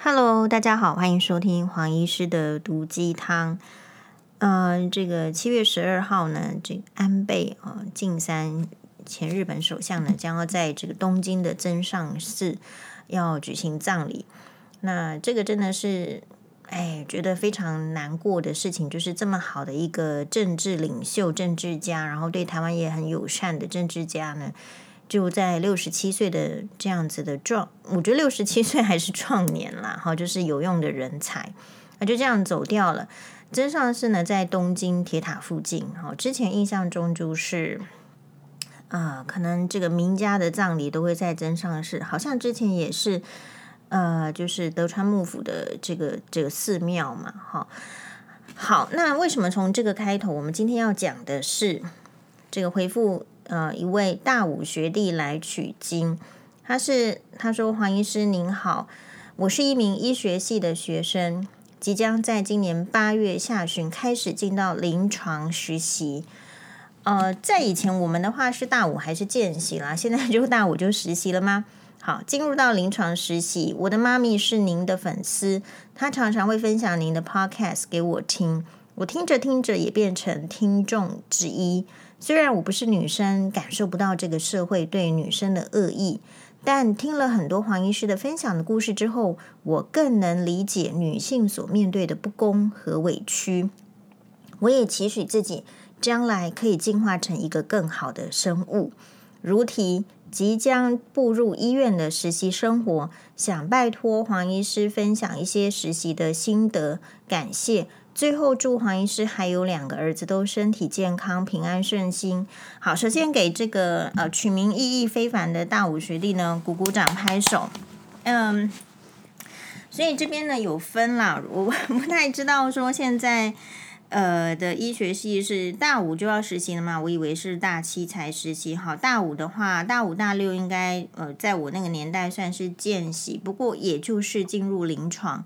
Hello，大家好，欢迎收听黄医师的毒鸡汤。嗯、这个七月十二号呢，这个安倍啊晋三前日本首相呢，将要在这个东京的增上寺要举行葬礼。那这个真的是，哎，觉得非常难过的事情，就是这么好的一个政治领袖、政治家，然后对台湾也很友善的政治家呢。就在六十七岁的这样子的壮，我觉得六十七岁还是壮年啦，哈，就是有用的人才，那就这样走掉了。增上寺呢，在东京铁塔附近，哈，之前印象中就是，啊、可能这个名家的葬礼都会在增上寺，好像之前也是，呃，就是德川幕府的这个这个寺庙嘛，哈。好，那为什么从这个开头，我们今天要讲的是这个回复？呃，一位大五学弟来取经，他是他说：“黄医师您好，我是一名医学系的学生，即将在今年八月下旬开始进到临床实习。呃，在以前我们的话是大五还是见习啦，现在 就大五就实习了吗？好，进入到临床实习，我的妈咪是您的粉丝，她常常会分享您的 podcast 给我听，我听着听着也变成听众之一。”虽然我不是女生，感受不到这个社会对女生的恶意，但听了很多黄医师的分享的故事之后，我更能理解女性所面对的不公和委屈。我也期许自己将来可以进化成一个更好的生物。如题即将步入医院的实习生活，想拜托黄医师分享一些实习的心得，感谢。最后，祝黄医师还有两个儿子都身体健康、平安顺心。好，首先给这个呃取名意义非凡的大武学弟呢鼓鼓掌、拍手。嗯，所以这边呢有分啦，我不太知道说现在呃的医学系是大五就要实习了吗？我以为是大七才实习。好，大五的话，大五大六应该呃在我那个年代算是见习，不过也就是进入临床。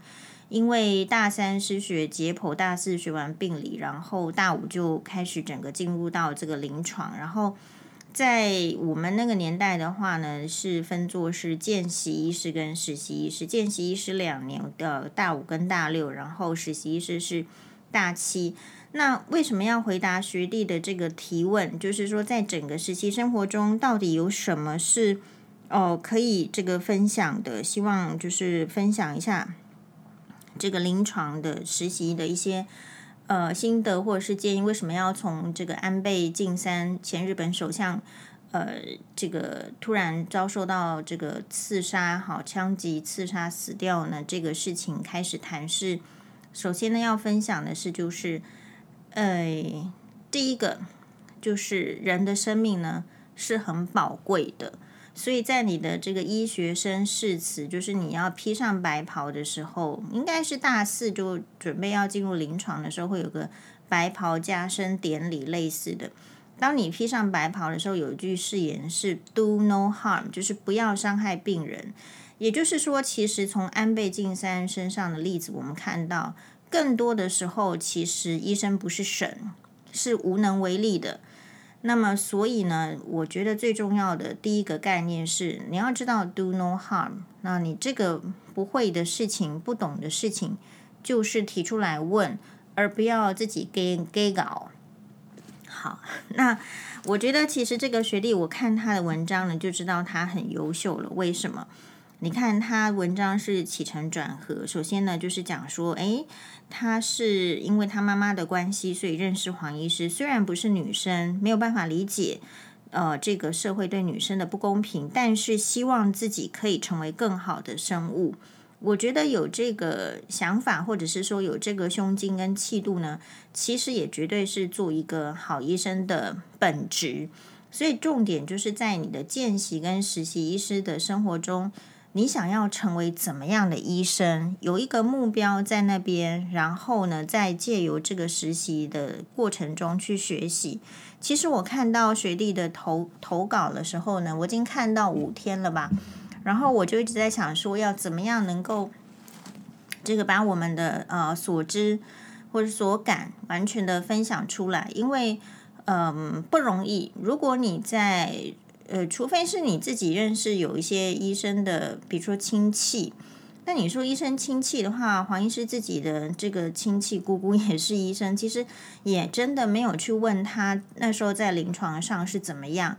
因为大三是学解剖，大四学完病理，然后大五就开始整个进入到这个临床。然后在我们那个年代的话呢，是分作是见习医师跟实习医师。见习医师两年的大五跟大六，然后实习医师是大七。那为什么要回答学弟的这个提问？就是说，在整个实习生活中，到底有什么是哦可以这个分享的？希望就是分享一下。这个临床的实习的一些呃心得或者是建议，为什么要从这个安倍晋三前日本首相呃这个突然遭受到这个刺杀，好枪击刺杀死掉呢？这个事情开始谈是，首先呢要分享的是就是，呃第一个就是人的生命呢是很宝贵的。所以在你的这个医学生誓词，就是你要披上白袍的时候，应该是大四就准备要进入临床的时候，会有个白袍加身典礼类似的。当你披上白袍的时候，有一句誓言是 “Do no harm”，就是不要伤害病人。也就是说，其实从安倍晋三身上的例子，我们看到更多的时候，其实医生不是神，是无能为力的。那么，所以呢，我觉得最重要的第一个概念是，你要知道 “do no harm”。那你这个不会的事情、不懂的事情，就是提出来问，而不要自己给给搞。好，那我觉得其实这个学弟，我看他的文章呢，就知道他很优秀了。为什么？你看他文章是起承转合，首先呢，就是讲说，诶，他是因为他妈妈的关系，所以认识黄医师。虽然不是女生，没有办法理解，呃，这个社会对女生的不公平，但是希望自己可以成为更好的生物。我觉得有这个想法，或者是说有这个胸襟跟气度呢，其实也绝对是做一个好医生的本质。所以重点就是在你的见习跟实习医师的生活中。你想要成为怎么样的医生？有一个目标在那边，然后呢，再借由这个实习的过程中去学习。其实我看到学弟的投投稿的时候呢，我已经看到五天了吧，然后我就一直在想说，要怎么样能够这个把我们的呃所知或者所感完全的分享出来，因为嗯、不容易。如果你在呃，除非是你自己认识有一些医生的，比如说亲戚，那你说医生亲戚的话，黄医师自己的这个亲戚姑姑 也是医生，其实也真的没有去问他那时候在临床上是怎么样。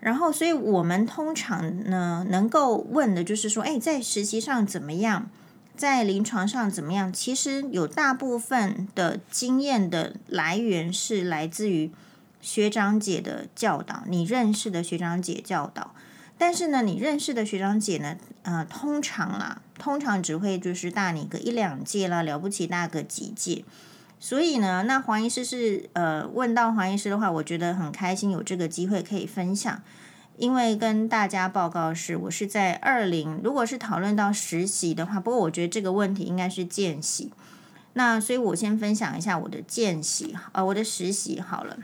然后，所以我们通常呢，能够问的就是说，哎，在实习上怎么样，在临床上怎么样？其实有大部分的经验的来源是来自于学长姐的教导，你认识的学长姐教导。但是呢，你认识的学长姐呢，呃，通常啦，通常只会就是大你个一两届啦，了不起大个几届。所以呢，那黄医师是呃，问到黄医师的话，我觉得很开心有这个机会可以分享。因为跟大家报告是，我是在二零，如果是讨论到实习的话，不过我觉得这个问题应该是见习。那所以我先分享一下我的见习，呃，我的实习好了。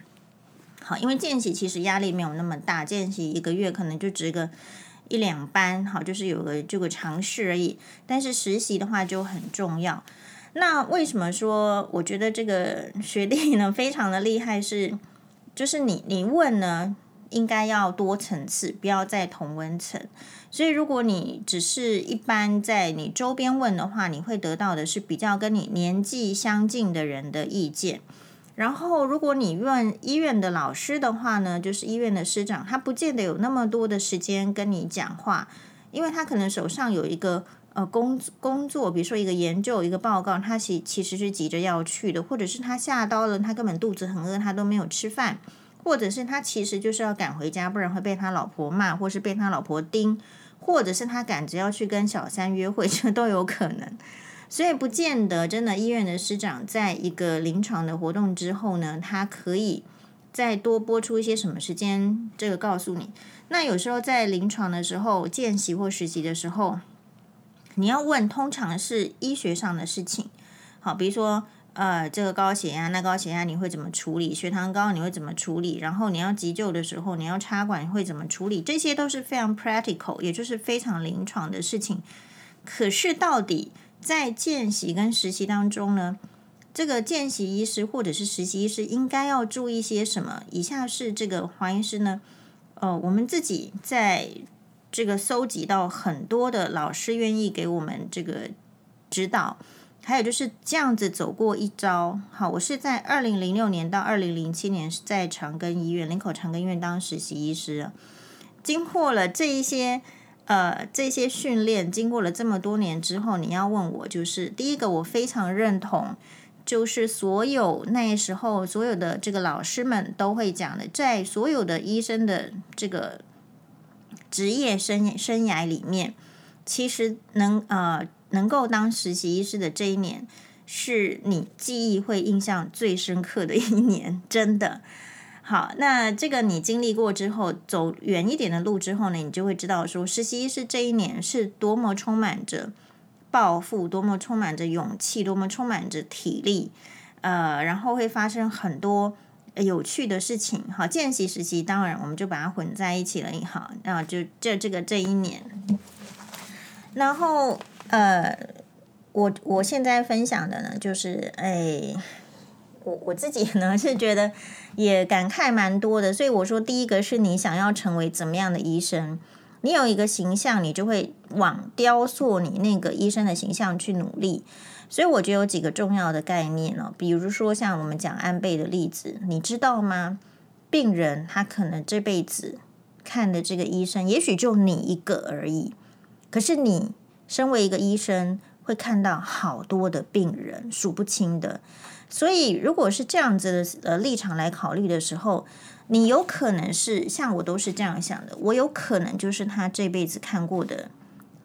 好，因为见习其实压力没有那么大，见习一个月可能就值个一两班，好，就是有个这个尝试而已。但是实习的话就很重要。那为什么说我觉得这个 学历呢非常的厉害？是就是你你问呢，应该要多层次，不要在同温层。所以如果你只是一般在你周边问的话，你会得到的是比较跟你年纪相近的人的意见。然后，如果你问医院的老师的话呢，就是医院的师长，他不见得有那么多的时间跟你讲话，因为他可能手上有一个呃工工作，比如说一个研究、一个报告，他其其实是急着要去的，或者是他下刀了，他根本肚子很饿，他都没有吃饭，或者是他其实就是要赶回家，不然会被他老婆骂，或是被他老婆盯，或者是他赶着要去跟小三约会，这都有可能。所以不见得真的医院的师长在一个临床的活动之后呢，他可以再多拨出一些什么时间，这个告诉你。那有时候在临床的时候，见习或实习的时候，你要问，通常是医学上的事情。好，比如说呃，这个高血压，那高血压你会怎么处理？血糖高你会怎么处理？然后你要急救的时候，你要插管会怎么处理？这些都是非常 practical，也就是非常临床的事情。可是到底，在见习跟实习当中呢，这个见习医师或者是实习医师应该要注意些什么？以下是这个黄医师呢，呃，我们自己在这个搜集到很多的老师愿意给我们这个指导，还有就是这样子走过一遭。好，我是在二零零六年到二零零七年是在长庚医院林口长庚医院当实习医师，经过了这一些。呃，这些训练经过了这么多年之后，你要问我，就是第一个，我非常认同，就是所有那时候所有的这个老师们都会讲的，在所有的医生的这个职业生生涯里面，其实能呃能够当实习医师的这一年，是你记忆会印象最深刻的一年，真的。好，那这个你经历过之后，走远一点的路之后呢，你就会知道说，实习医师这一年是多么充满着抱负，多么充满着勇气，多么充满着体力，呃，然后会发生很多有趣的事情。好，见习实习当然我们就把它混在一起了，好，那就这这个这一年，然后呃，我我现在分享的呢，就是哎。我我自己呢是觉得也感慨蛮多的，所以我说第一个是你想要成为怎么样的医生，你有一个形象，你就会往雕塑你那个医生的形象去努力。所以我觉得有几个重要的概念呢，比如说像我们讲安倍的例子，你知道吗？病人他可能这辈子看的这个医生，也许就你一个而已，可是你身为一个医生，会看到好多的病人，数不清的。所以，如果是这样子的呃立场来考虑的时候，你有可能是像我都是这样想的，我有可能就是他这辈子看过的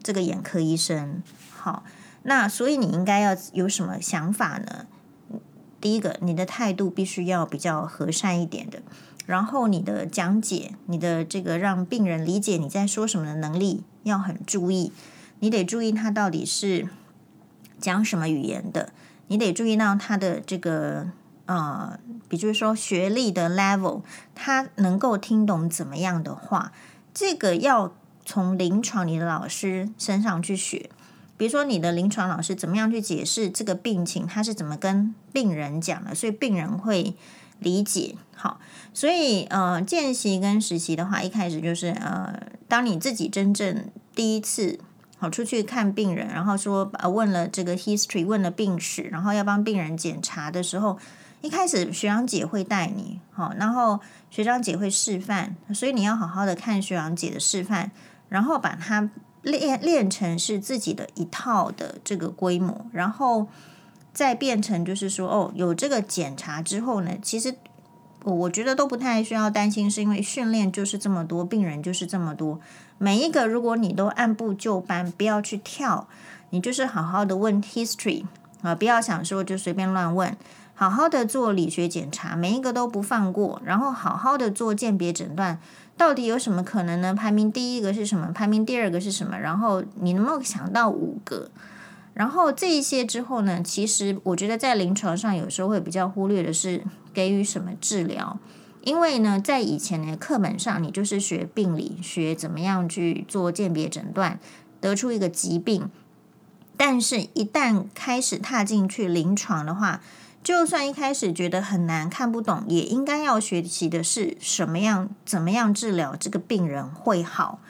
这个眼科医生。好，那所以你应该要有什么想法呢？第一个，你的态度必须要比较和善一点的，然后你的讲解，你的这个让病人理解你在说什么的能力要很注意，你得注意他到底是讲什么语言的。你得注意到他的这个呃，比如说学历的 level，他能够听懂怎么样的话，这个要从临床你的老师身上去学。比如说你的临床老师怎么样去解释这个病情，他是怎么跟病人讲的，所以病人会理解。好，所以呃，见习跟实习的话，一开始就是呃，当你自己真正第一次。好出去看病人，然后说呃问了这个 history，问了病史，然后要帮病人检查的时候，一开始学长姐会带你，好，然后学长姐会示范，所以你要好好的看学长姐的示范，然后把它练练成是自己的一套的这个规模，然后再变成就是说哦，有这个检查之后呢，其实。我觉得都不太需要担心，是因为训练就是这么多，病人就是这么多，每一个如果你都按部就班，不要去跳，你就是好好的问 history 啊，不要想说就随便乱问，好好的做理学检查，每一个都不放过，然后好好的做鉴别诊断，到底有什么可能呢？排名第一个是什么？排名第二个是什么？然后你能不能想到五个？然后这一些之后呢，其实我觉得在临床上有时候会比较忽略的是给予什么治疗，因为呢，在以前的课本上，你就是学病理学怎么样去做鉴别诊断，得出一个疾病。但是，一旦开始踏进去临床的话，就算一开始觉得很难看不懂，也应该要学习的是什么样、怎么样治疗这个病人会好。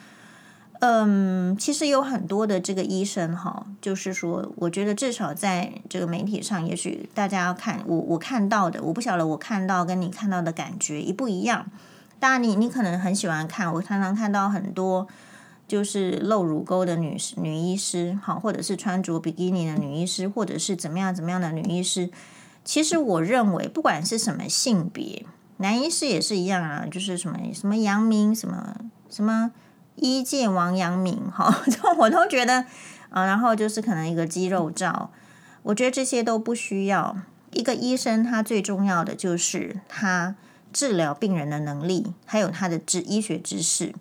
嗯，其实有很多的这个医生哈，就是说，我觉得至少在这个媒体上，也许大家要看我我看到的，我不晓得我看到跟你看到的感觉一不一样。当然，你你可能很喜欢看，我常常看到很多就是露乳沟的女女医师，好，或者是穿着比基尼的女医师，或者是怎么样怎么样的女医师。其实我认为，不管是什么性别，男医师也是一样啊，就是什么什么阳明什么什么。一见王阳明，哈，就我都觉得啊，然后就是可能一个肌肉照，我觉得这些都不需要。一个医生他最重要的就是他治疗病人的能力，还有他的知医学知识。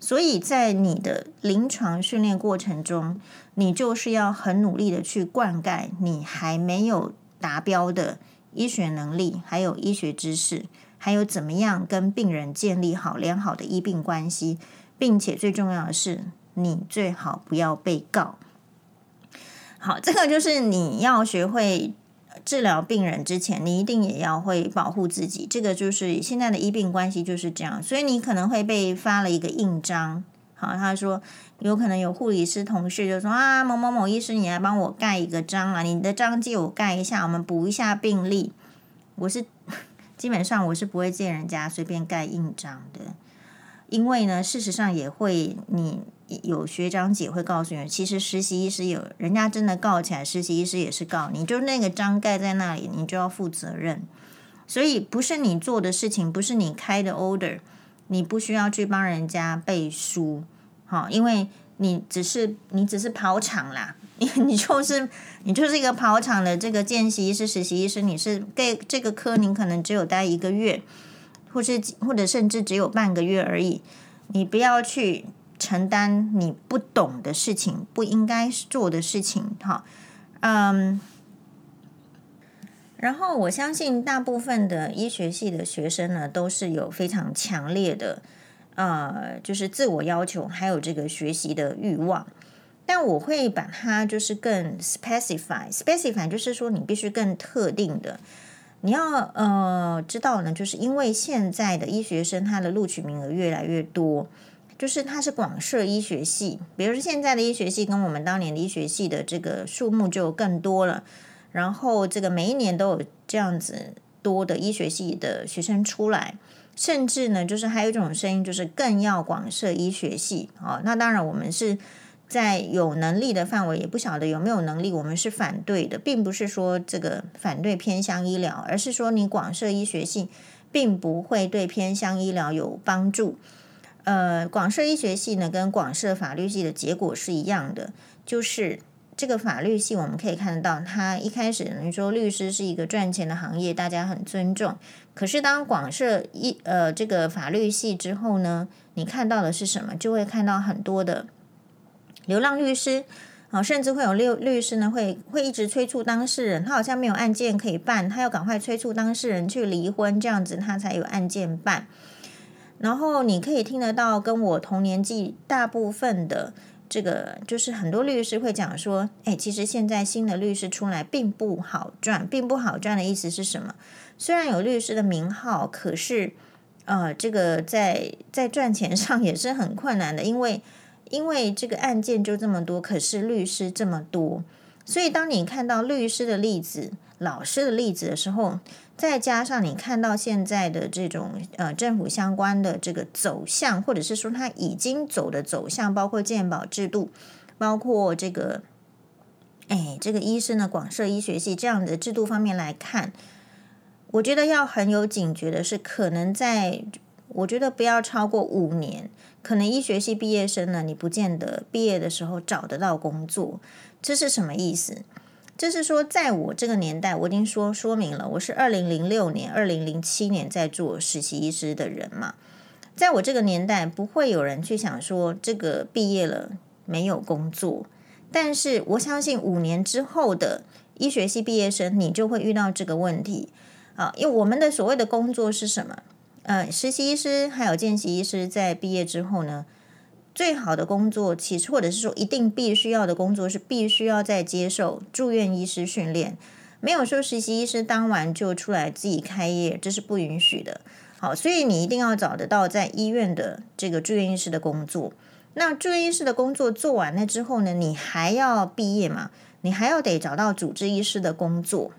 所以在你的临床训练过程中，你就是要很努力的去灌溉你还没有达标的医学能力，还有医学知识，还有怎么样跟病人建立好良好的医病关系。并且最重要的是，你最好不要被告。好，这个就是你要学会治疗病人之前，你一定也要会保护自己。这个就是现在的医病关系就是这样，所以你可能会被发了一个印章。好，他说有可能有护理师同事就说啊，某某某医师，你来帮我盖一个章啊，你的章借我盖一下，我们补一下病历。我是 基本上我是不会借人家随便盖印章的。因为呢，事实上也会，你有学长姐会告诉你，其实实习医师有人家真的告起来，实习医师也是告你，就那个章盖在那里，你就要负责任。所以不是你做的事情，不是你开的 order，你不需要去帮人家背书，好，因为你只是你只是跑场啦，你你就是你就是一个跑场的这个见习医师、实习医师，你是给这个科，你可能只有待一个月。或是或者甚至只有半个月而已，你不要去承担你不懂的事情，不应该做的事情，哈，嗯。然后我相信大部分的医学系的学生呢，都是有非常强烈的，呃，就是自我要求，还有这个学习的欲望。但我会把它就是更 specify，specify 就是说你必须更特定的。你要呃知道呢，就是因为现在的医学生他的录取名额越来越多，就是他是广设医学系，比如说现在的医学系跟我们当年的医学系的这个数目就更多了，然后这个每一年都有这样子多的医学系的学生出来，甚至呢，就是还有一种声音，就是更要广设医学系啊，那当然我们是。在有能力的范围，也不晓得有没有能力，我们是反对的，并不是说这个反对偏向医疗，而是说你广设医学系，并不会对偏向医疗有帮助。呃，广设医学系呢，跟广设法律系的结果是一样的，就是这个法律系我们可以看得到，它一开始你说律师是一个赚钱的行业，大家很尊重。可是当广设医呃这个法律系之后呢，你看到的是什么？就会看到很多的。流浪律师，啊，甚至会有律律师呢，会会一直催促当事人，他好像没有案件可以办，他要赶快催促当事人去离婚，这样子他才有案件办。然后你可以听得到，跟我同年纪大部分的这个，就是很多律师会讲说，哎，其实现在新的律师出来并不好赚，并不好赚的意思是什么？虽然有律师的名号，可是呃，这个在在赚钱上也是很困难的，因为。因为这个案件就这么多，可是律师这么多，所以当你看到律师的例子、老师的例子的时候，再加上你看到现在的这种呃政府相关的这个走向，或者是说他已经走的走向，包括健保制度，包括这个，哎，这个医生的广设医学系这样的制度方面来看，我觉得要很有警觉的是，可能在我觉得不要超过五年，可能医学系毕业生呢，你不见得毕业的时候找得到工作，这是什么意思？就是说，在我这个年代，我已经说说明了，我是二零零六年、二零零七年在做实习医师的人嘛。在我这个年代，不会有人去想说这个毕业了没有工作。但是我相信五年之后的医学系毕业生，你就会遇到这个问题啊。因为我们的所谓的工作是什么？呃，实习医师还有见习医师在毕业之后呢，最好的工作，其实或者是说一定必须要的工作是必须要在接受住院医师训练，没有说实习医师当完就出来自己开业，这是不允许的。好，所以你一定要找得到在医院的这个住院医师的工作。那住院医师的工作做完了之后呢，你还要毕业嘛？你还要得找到主治医师的工作。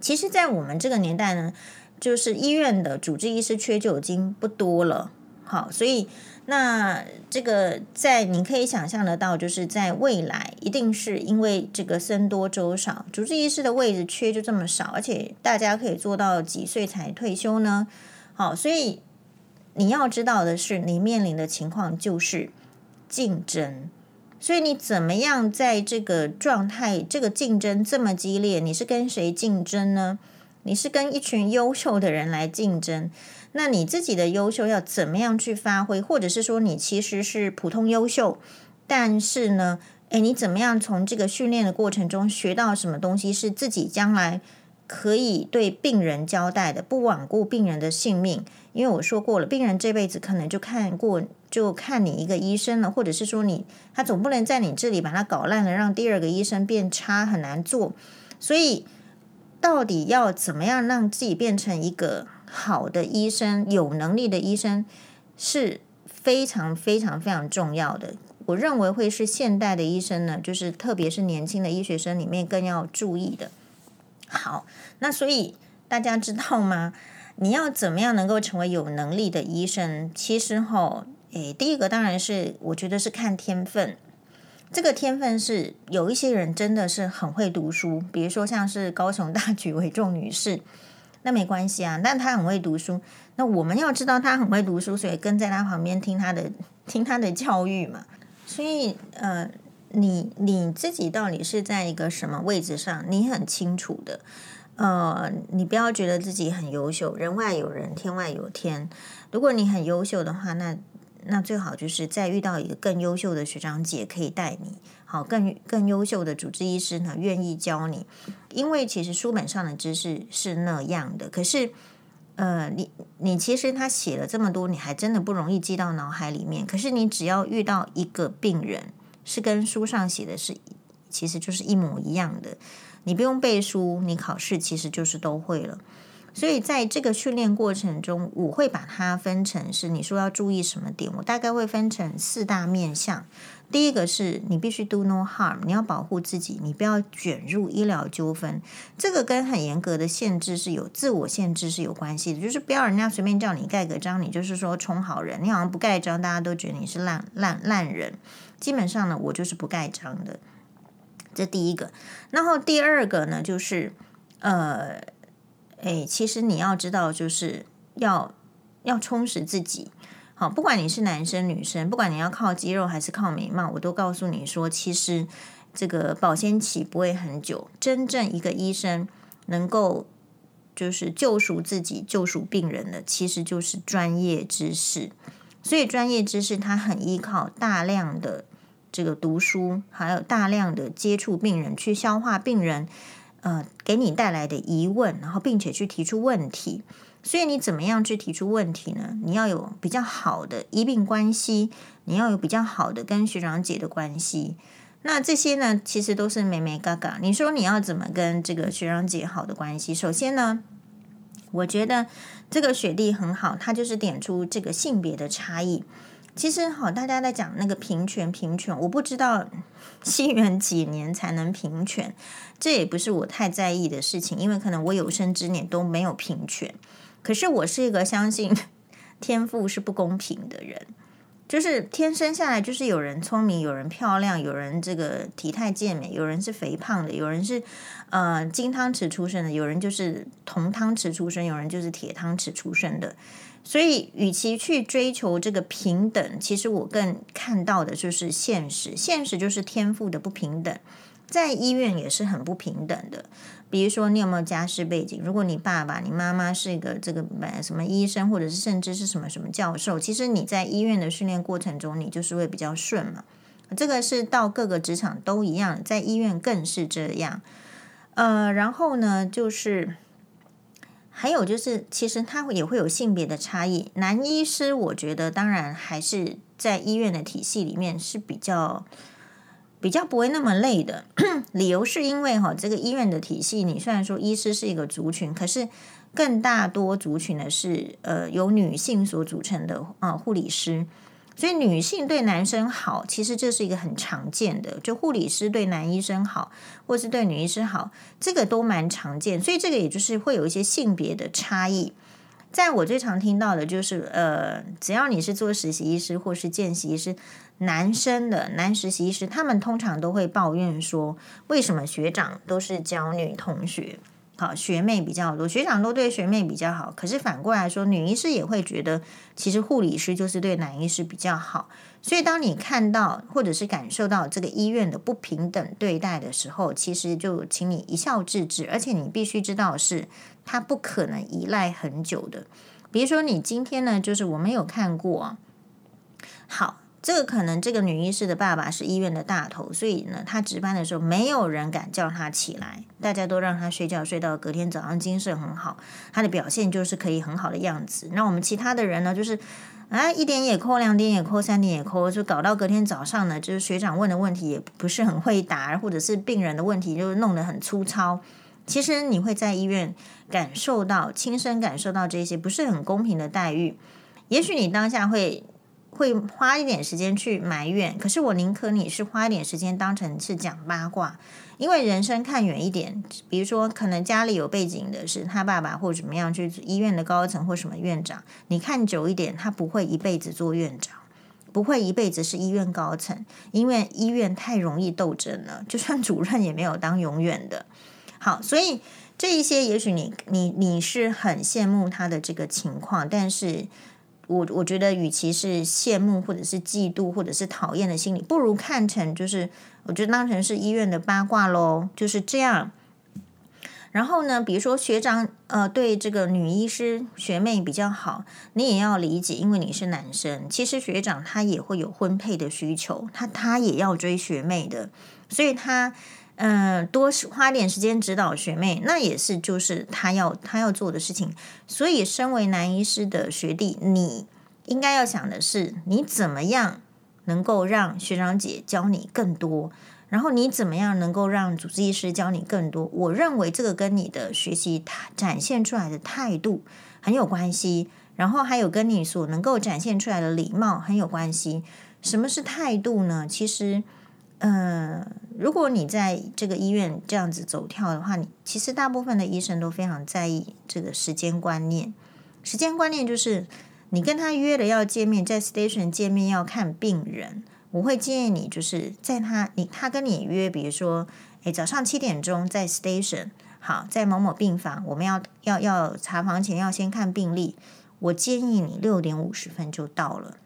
其实，在我们这个年代呢，就是医院的主治医师缺就已经不多了。好，所以。那这个在你可以想象得到，就是在未来一定是因为这个僧多粥少，主治医师的位置缺就这么少，而且大家可以做到几岁才退休呢？好，所以你要知道的是，你面临的情况就是竞争，所以你怎么样在这个状态，这个竞争这么激烈，你是跟谁竞争呢？你是跟一群优秀的人来竞争。那你自己的优秀要怎么样去发挥？或者是说你其实是普通优秀，但是呢，诶，你怎么样从这个训练的过程中学到什么东西，是自己将来可以对病人交代的，不罔顾病人的性命？因为我说过了，病人这辈子可能就看过就看你一个医生了，或者是说你他总不能在你这里把他搞烂了，让第二个医生变差，很难做。所以到底要怎么样让自己变成一个？好的医生，有能力的医生是非常非常非常重要的。我认为会是现代的医生呢，就是特别是年轻的医学生里面更要注意的。好，那所以大家知道吗？你要怎么样能够成为有能力的医生？其实哈，诶，第一个当然是我觉得是看天分。这个天分是有一些人真的是很会读书，比如说像是高雄大举为重女士。那没关系啊，但他很会读书。那我们要知道他很会读书，所以跟在他旁边听他的听他的教育嘛。所以呃，你你自己到底是在一个什么位置上，你很清楚的。呃，你不要觉得自己很优秀，人外有人，天外有天。如果你很优秀的话，那那最好就是再遇到一个更优秀的学长姐可以带你。好，更更优秀的主治医师呢，愿意教你，因为其实书本上的知识是那样的，可是，呃，你你其实他写了这么多，你还真的不容易记到脑海里面。可是你只要遇到一个病人是跟书上写的是，其实就是一模一样的，你不用背书，你考试其实就是都会了。所以在这个训练过程中，我会把它分成是你说要注意什么点，我大概会分成四大面向。第一个是你必须 do no harm，你要保护自己，你不要卷入医疗纠纷。这个跟很严格的限制是有自我限制是有关系的，就是不要人家随便叫你盖个章，你就是说充好人，你好像不盖章，大家都觉得你是烂烂烂人。基本上呢，我就是不盖章的。这第一个，然后第二个呢，就是呃，诶，其实你要知道，就是要要充实自己。好，不管你是男生女生，不管你要靠肌肉还是靠美貌，我都告诉你说，其实这个保鲜期不会很久。真正一个医生能够就是救赎自己、救赎病人的，其实就是专业知识。所以专业知识它很依靠大量的这个读书，还有大量的接触病人，去消化病人呃给你带来的疑问，然后并且去提出问题。所以你怎么样去提出问题呢？你要有比较好的医病关系，你要有比较好的跟学长姐的关系。那这些呢，其实都是眉眉角角。你说你要怎么跟这个学长姐好的关系？首先呢，我觉得这个学弟很好，他就是点出这个性别的差异。其实好，大家在讲那个平权，平权，我不知道 西元几年才能平权，这也不是我太在意的事情，因为可能我有生之年都没有平权。可是我是一个相信 天赋是不公平的人。就是天生下来就是有人聪明，有人漂亮，有人这个体态健美，有人是肥胖的，有人是呃金汤匙出生的，有人就是铜汤匙出生，有人就是铁汤匙出生的。所以，与其去追求这个平等，其实我更看到的就是现实，现实就是天赋的不平等。在医院也是很不平等的，比如说你有没有家世背景？如果你爸爸、你妈妈是一个这个什么医生，或者是甚至是什么什么教授，其实你在医院的训练过程中，你就是会比较顺嘛。这个是到各个职场都一样，在医院更是这样。呃，然后呢，就是还有就是，其实他也会有性别的差异。男医师，我觉得当然还是在医院的体系里面是比较。比较不会那么累的 理由是因为哈，这个医院的体系，你虽然说医师是一个族群，可是更大多族群的是呃由女性所组成的啊护理师，所以女性对男生好，其实这是一个很常见的，就护理师对男医生好，或是对女医师好，这个都蛮常见，所以这个也就是会有一些性别的差异。在我最常听到的就是呃，只要你是做实习医师或是见习医师。男生的男实习医师，他们通常都会抱怨说，为什么学长都是教女同学，好学妹比较多，学长都对学妹比较好。可是反过来说，女医师也会觉得，其实护理师就是对男医师比较好。所以，当你看到或者是感受到这个医院的不平等对待的时候，其实就请你一笑置之。而且，你必须知道是，他不可能依赖很久的。比如说，你今天呢，就是我们有看过，好。这个可能这个女医师的爸爸是医院的大头，所以呢，他值班的时候没有人敢叫他起来，大家都让他睡觉，睡到隔天早上精神很好，他的表现就是可以很好的样子。那我们其他的人呢，就是啊一点也抠，两点也抠，三点也抠，就搞到隔天早上呢，就是学长问的问题也不是很会答，或者是病人的问题就弄得很粗糙。其实你会在医院感受到，亲身感受到这些不是很公平的待遇，也许你当下会。会花一点时间去埋怨，可是我宁可你是花一点时间当成是讲八卦，因为人生看远一点，比如说可能家里有背景的是他爸爸或怎么样去医院的高层或什么院长，你看久一点，他不会一辈子做院长，不会一辈子是医院高层，因为医院太容易斗争了，就算主任也没有当永远的。好，所以这一些也许你你你是很羡慕他的这个情况，但是。我我觉得，与其是羡慕，或者是嫉妒，或者是讨厌的心理，不如看成就是，我觉得当成是医院的八卦喽，就是这样。然后呢，比如说学长呃对这个女医师学妹比较好，你也要理解，因为你是男生，其实学长他也会有婚配的需求，他他也要追学妹的，所以他。嗯，多花点时间指导学妹，那也是就是他要他要做的事情。所以，身为男医师的学弟，你应该要想的是，你怎么样能够让学长姐教你更多，然后你怎么样能够让主治医师教你更多。我认为这个跟你的学习展现出来的态度很有关系，然后还有跟你所能够展现出来的礼貌很有关系。什么是态度呢？其实。嗯，如果你在这个医院这样子走跳的话，你其实大部分的医生都非常在意这个时间观念。时间观念就是你跟他约了要见面，在 station 见面要看病人，我会建议你就是在他你他跟你约，比如说，诶，早上七点钟在 station，好，在某某病房，我们要要要查房前要先看病历，我建议你六点五十分就到了，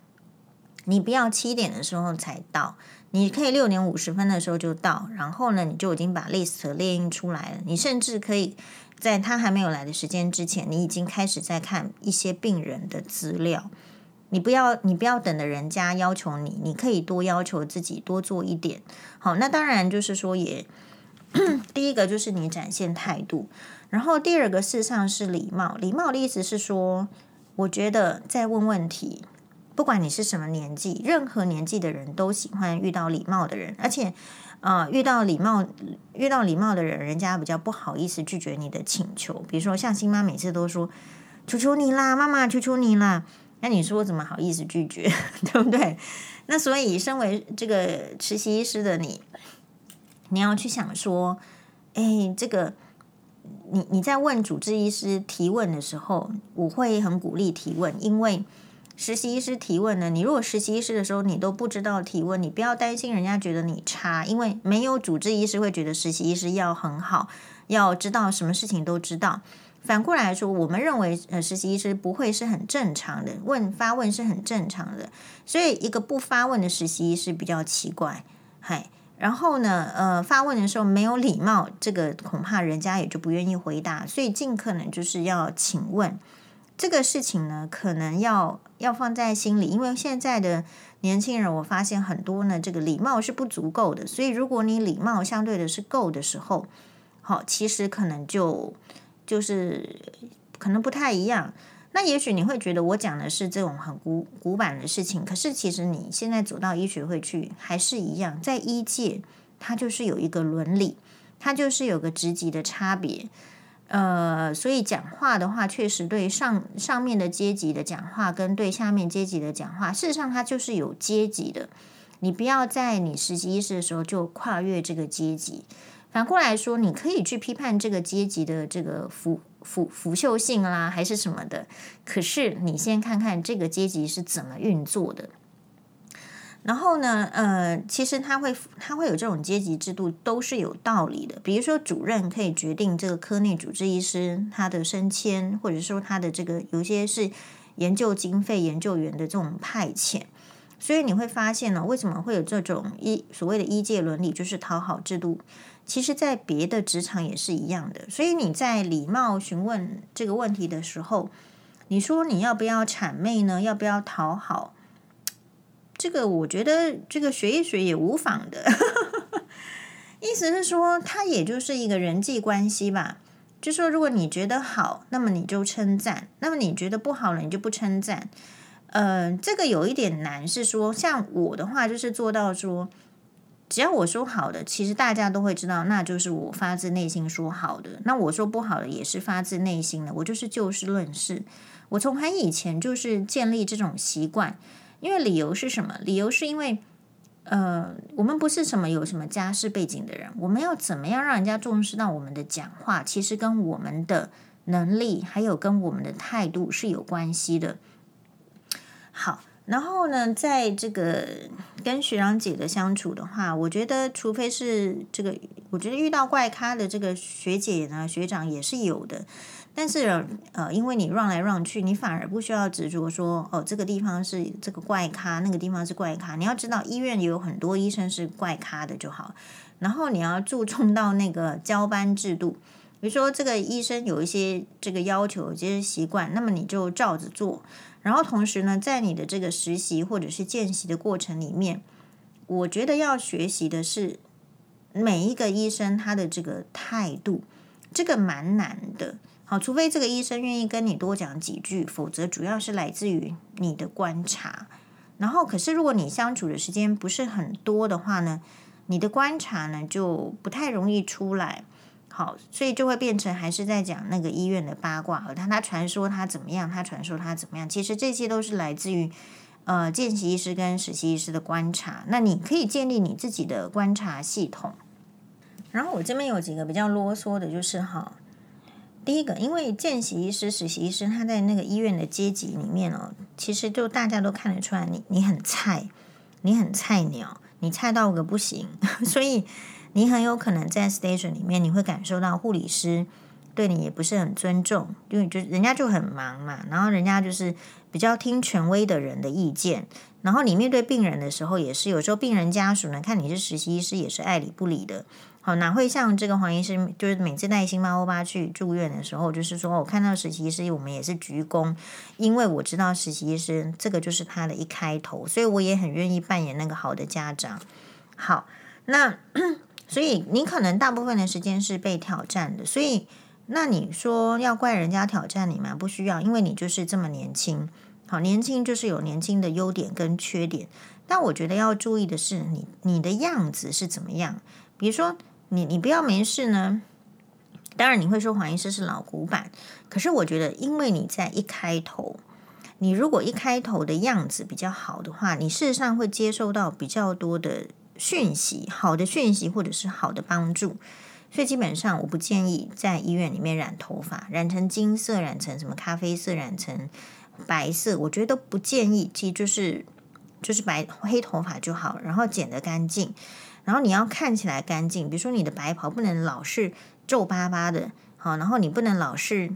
你不要七点的时候才到。你可以六点五十分的时候就到，然后呢，你就已经把 list 列印出来了。你甚至可以在他还没有来的时间之前，你已经开始在看一些病人的资料。你不要，你不要等着人家要求你，你可以多要求自己多做一点。好，那当然就是说也，也第一个就是你展现态度，然后第二个事实上是礼貌。礼貌的意思是说，我觉得在问问题。不管你是什么年纪，任何年纪的人都喜欢遇到礼貌的人，而且，呃，遇到礼貌遇到礼貌的人，人家比较不好意思拒绝你的请求。比如说，像新妈每次都说：“求求你啦，妈妈，求求你啦！”那你说怎么好意思拒绝，对不对？那所以，身为这个实习医师的你，你要去想说，哎，这个你你在问主治医师提问的时候，我会很鼓励提问，因为实习医师提问呢，你如果实习医师的时候你都不知道提问，你不要担心人家觉得你差，因为没有主治医师会觉得实习医师要很好，要知道什么事情都知道。反过来说，我们认为呃，实习医师不会是很正常的，问发问是很正常的，所以一个不发问的实习医师比较奇怪，嗨。然后呢，呃，发问的时候没有礼貌，这个恐怕人家也就不愿意回答，所以尽可能就是要请问这个事情呢，可能要要放在心里，因为现在的年轻人，我发现很多呢，这个礼貌是不足够的，所以如果你礼貌相对的是够的时候，好，其实可能就。就是可能不太一样，那也许你会觉得我讲的是这种很古古板的事情，可是其实你现在走到医学会去，还是一样，在医界它就是有一个伦理，它就是有个职级的差别，呃，所以讲话的话，确实对上上面的阶级的讲话，跟对下面阶级的讲话，事实上它就是有阶级的，你不要在你实习医师的时候就跨越这个阶级。反过来说，你可以去批判这个阶级的这个腐腐腐朽性啦，还是什么的。可是你先看看这个阶级是怎么运作的。然后呢，呃，其实他会他会有这种阶级制度，都是有道理的。比如说，主任可以决定这个科内主治医师他的升迁，或者说他的这个有些是研究经费、研究员的这种派遣。所以你会发现呢，为什么会有这种医所谓的医界伦理，就是讨好制度。其实，在别的职场也是一样的。所以你在礼貌询问这个问题的时候，你说你要不要谄媚呢？要不要讨好？这个我觉得这个学一学也无妨的。意思是说，它也就是一个人际关系吧。就说如果你觉得好，那么你就称赞；那么你觉得不好了，你就不称赞。嗯、呃，这个有一点难，是说像我的话，就是做到说。只要我说好的，其实大家都会知道，那就是我发自内心说好的。那我说不好的，也是发自内心的。我就是就事论事。我从很以前就是建立这种习惯，因为理由是什么？理由是因为，呃，我们不是什么有什么家世背景的人，我们要怎么样让人家重视到我们的讲话？其实跟我们的能力，还有跟我们的态度是有关系的。好。然后呢，在这个跟学长姐的相处的话，我觉得，除非是这个，我觉得遇到怪咖的这个学姐呢、学长也是有的。但是呃，因为你让来让去，你反而不需要执着说，哦，这个地方是这个怪咖，那个地方是怪咖。你要知道，医院有很多医生是怪咖的就好。然后你要注重到那个交班制度，比如说这个医生有一些这个要求、有些习惯，那么你就照着做。然后同时呢，在你的这个实习或者是见习的过程里面，我觉得要学习的是每一个医生他的这个态度，这个蛮难的。好，除非这个医生愿意跟你多讲几句，否则主要是来自于你的观察。然后，可是如果你相处的时间不是很多的话呢，你的观察呢就不太容易出来。好，所以就会变成还是在讲那个医院的八卦，和他他传说他怎么样，他传说他怎么样。其实这些都是来自于呃见习医师跟实习医师的观察。那你可以建立你自己的观察系统。然后我这边有几个比较啰嗦的，就是哈，第一个，因为见习医师、实习医师他在那个医院的阶级里面哦，其实就大家都看得出来你，你很菜，你很菜鸟，你菜到个不行，所以。你很有可能在 station 里面，你会感受到护理师对你也不是很尊重，因为就人家就很忙嘛，然后人家就是比较听权威的人的意见，然后你面对病人的时候也是，有时候病人家属呢看你是实习医师也是爱理不理的，好，哪会像这个黄医师，就是每次带辛巴欧巴去住院的时候，就是说我看到实习医师，我们也是鞠躬，因为我知道实习医师这个就是他的一开头，所以我也很愿意扮演那个好的家长。好，那。所以你可能大部分的时间是被挑战的，所以那你说要怪人家挑战你吗？不需要，因为你就是这么年轻。好，年轻就是有年轻的优点跟缺点，但我觉得要注意的是你你的样子是怎么样。比如说你你不要没事呢，当然你会说黄医师是老古板，可是我觉得因为你在一开头。你如果一开头的样子比较好的话，你事实上会接受到比较多的讯息，好的讯息或者是好的帮助。所以基本上我不建议在医院里面染头发，染成金色，染成什么咖啡色，染成白色，我觉得都不建议。其实就是就是白黑头发就好，然后剪得干净，然后你要看起来干净。比如说你的白袍不能老是皱巴巴的，好，然后你不能老是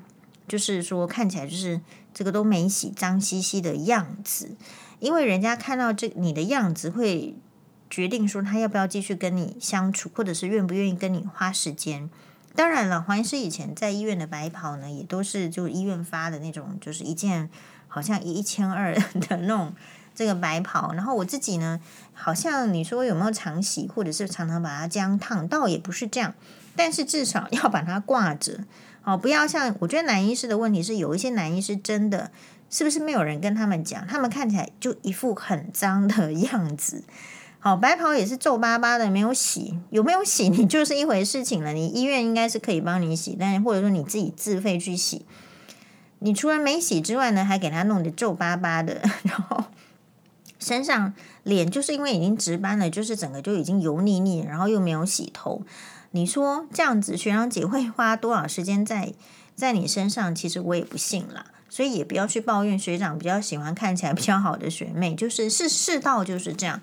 就是说看起来就是这个都没洗，脏兮兮的样子，因为人家看到这你的样子会。决定说他要不要继续跟你相处，或者是愿不愿意跟你花时间。当然了，黄医师以前在医院的白袍呢，也都是就医院发的那种，就是一件好像一千二 的那种这个白袍。然后我自己呢，好像你说有没有常洗，或者是常常把它这样烫，倒也不是这样。但是至少要把它挂着，哦，不要像我觉得男医师的问题是，有一些男医师真的是不是没有人跟他们讲，他们看起来就一副很脏的 样子。好，白袍也是皱巴巴的，没有洗，有没有洗你就是一回事情了。你医院应该是可以帮你洗，但是或者说你自己自费去洗，你除了没洗之外呢，还给他弄得皱巴巴的，然后身上脸就是因为已经值班了，就是整个就已经油腻腻，然后又没有洗头。你说这样子，学长姐会花多少时间在在你身上？其实我也不信啦，所以也不要去抱怨学长比较喜欢看起来比较好的学妹，就是是世道就是这样。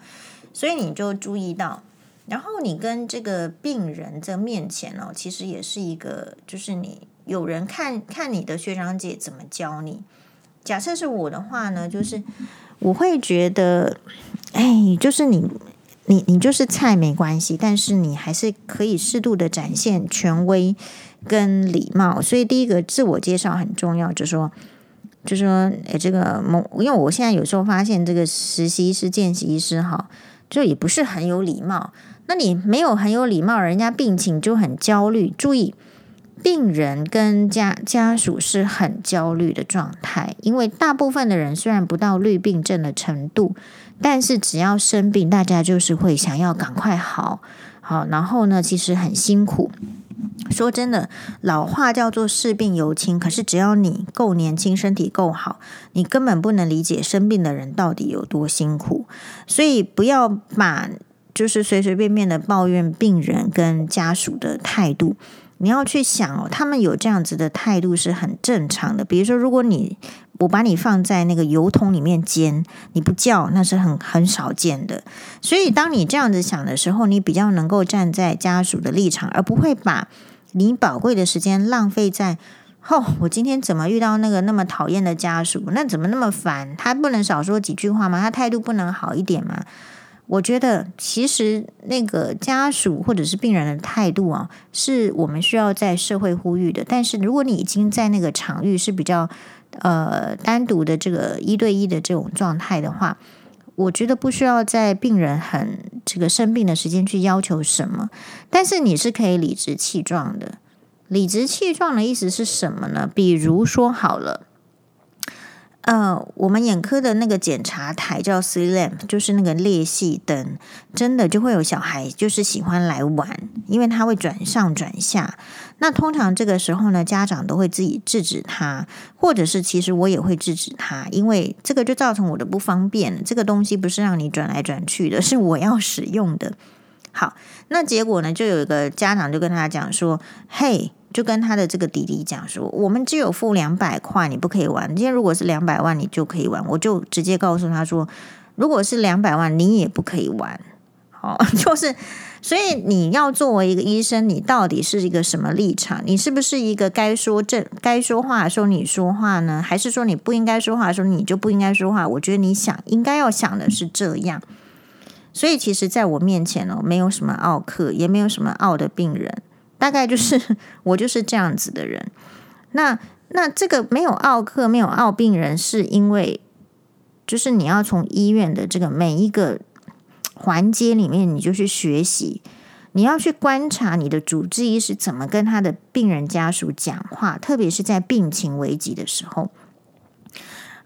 所以你就注意到，然后你跟这个病人在面前哦，其实也是一个，就是你有人看看你的学长姐怎么教你。假设是我的话呢，就是我会觉得，哎，就是你你你就是菜没关系，但是你还是可以适度的展现权威跟礼貌。所以第一个自我介绍很重要，就说，就说，哎，这个某，因为我现在有时候发现这个实习师、见习师哈。就也不是很有礼貌，那你没有很有礼貌，人家病情就很焦虑。注意，病人跟家家属是很焦虑的状态，因为大部分的人虽然不到绿病症的程度，但是只要生病，大家就是会想要赶快好，好，然后呢，其实很辛苦。说真的，老话叫做“视病由亲”，可是只要你够年轻，身体够好，你根本不能理解生病的人到底有多辛苦。所以不要把就是随随便便的抱怨病人跟家属的态度，你要去想哦，他们有这样子的态度是很正常的。比如说，如果你我把你放在那个油桶里面煎，你不叫，那是很很少见的。所以，当你这样子想的时候，你比较能够站在家属的立场，而不会把你宝贵的时间浪费在哦，我今天怎么遇到那个那么讨厌的家属？那怎么那么烦？他不能少说几句话吗？他态度不能好一点吗？我觉得，其实那个家属或者是病人的态度啊，是我们需要在社会呼吁的。但是，如果你已经在那个场域是比较呃单独的这个一对一的这种状态的话，我觉得不需要在病人很这个生病的时间去要求什么。但是你是可以理直气壮的。理直气壮的意思是什么呢？比如说好了。呃，我们眼科的那个检查台叫 slit lamp，就是那个裂隙灯，真的就会有小孩就是喜欢来玩，因为他会转上转下。那通常这个时候呢，家长都会自己制止他，或者是其实我也会制止他，因为这个就造成我的不方便。这个东西不是让你转来转去的，是我要使用的。好，那结果呢，就有一个家长就跟他讲说：“嘿。”就跟他的这个弟弟讲说，我们只有付两百块，你不可以玩。今天如果是两百万，你就可以玩。我就直接告诉他说，如果是两百万，你也不可以玩。好，就是，所以你要作为一个医生，你到底是一个什么立场？你是不是一个该说正、该说话的时候你说话呢？还是说你不应该说话的时候你就不应该说话？我觉得你想应该要想的是这样。所以其实在我面前哦，没有什么奥客，也没有什么奥的病人。大概就是 我就是这样子的人。那那这个没有奥克，没有奥病人，是因为就是你要从医院的这个每一个环节里面，你就去学习，你要去观察你的主治医师怎么跟他的病人家属讲话，特别是在病情危急的时候。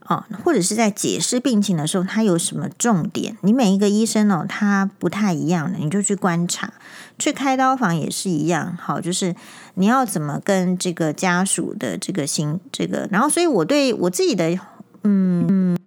哦，或者是在解释病情的时候，他有什么重点？你每一个医生哦，他不太一样的，你就去观察。去开刀房也是一样，好，就是你要怎么跟这个家属的这个心，这个，然后，所以我对我自己的嗯。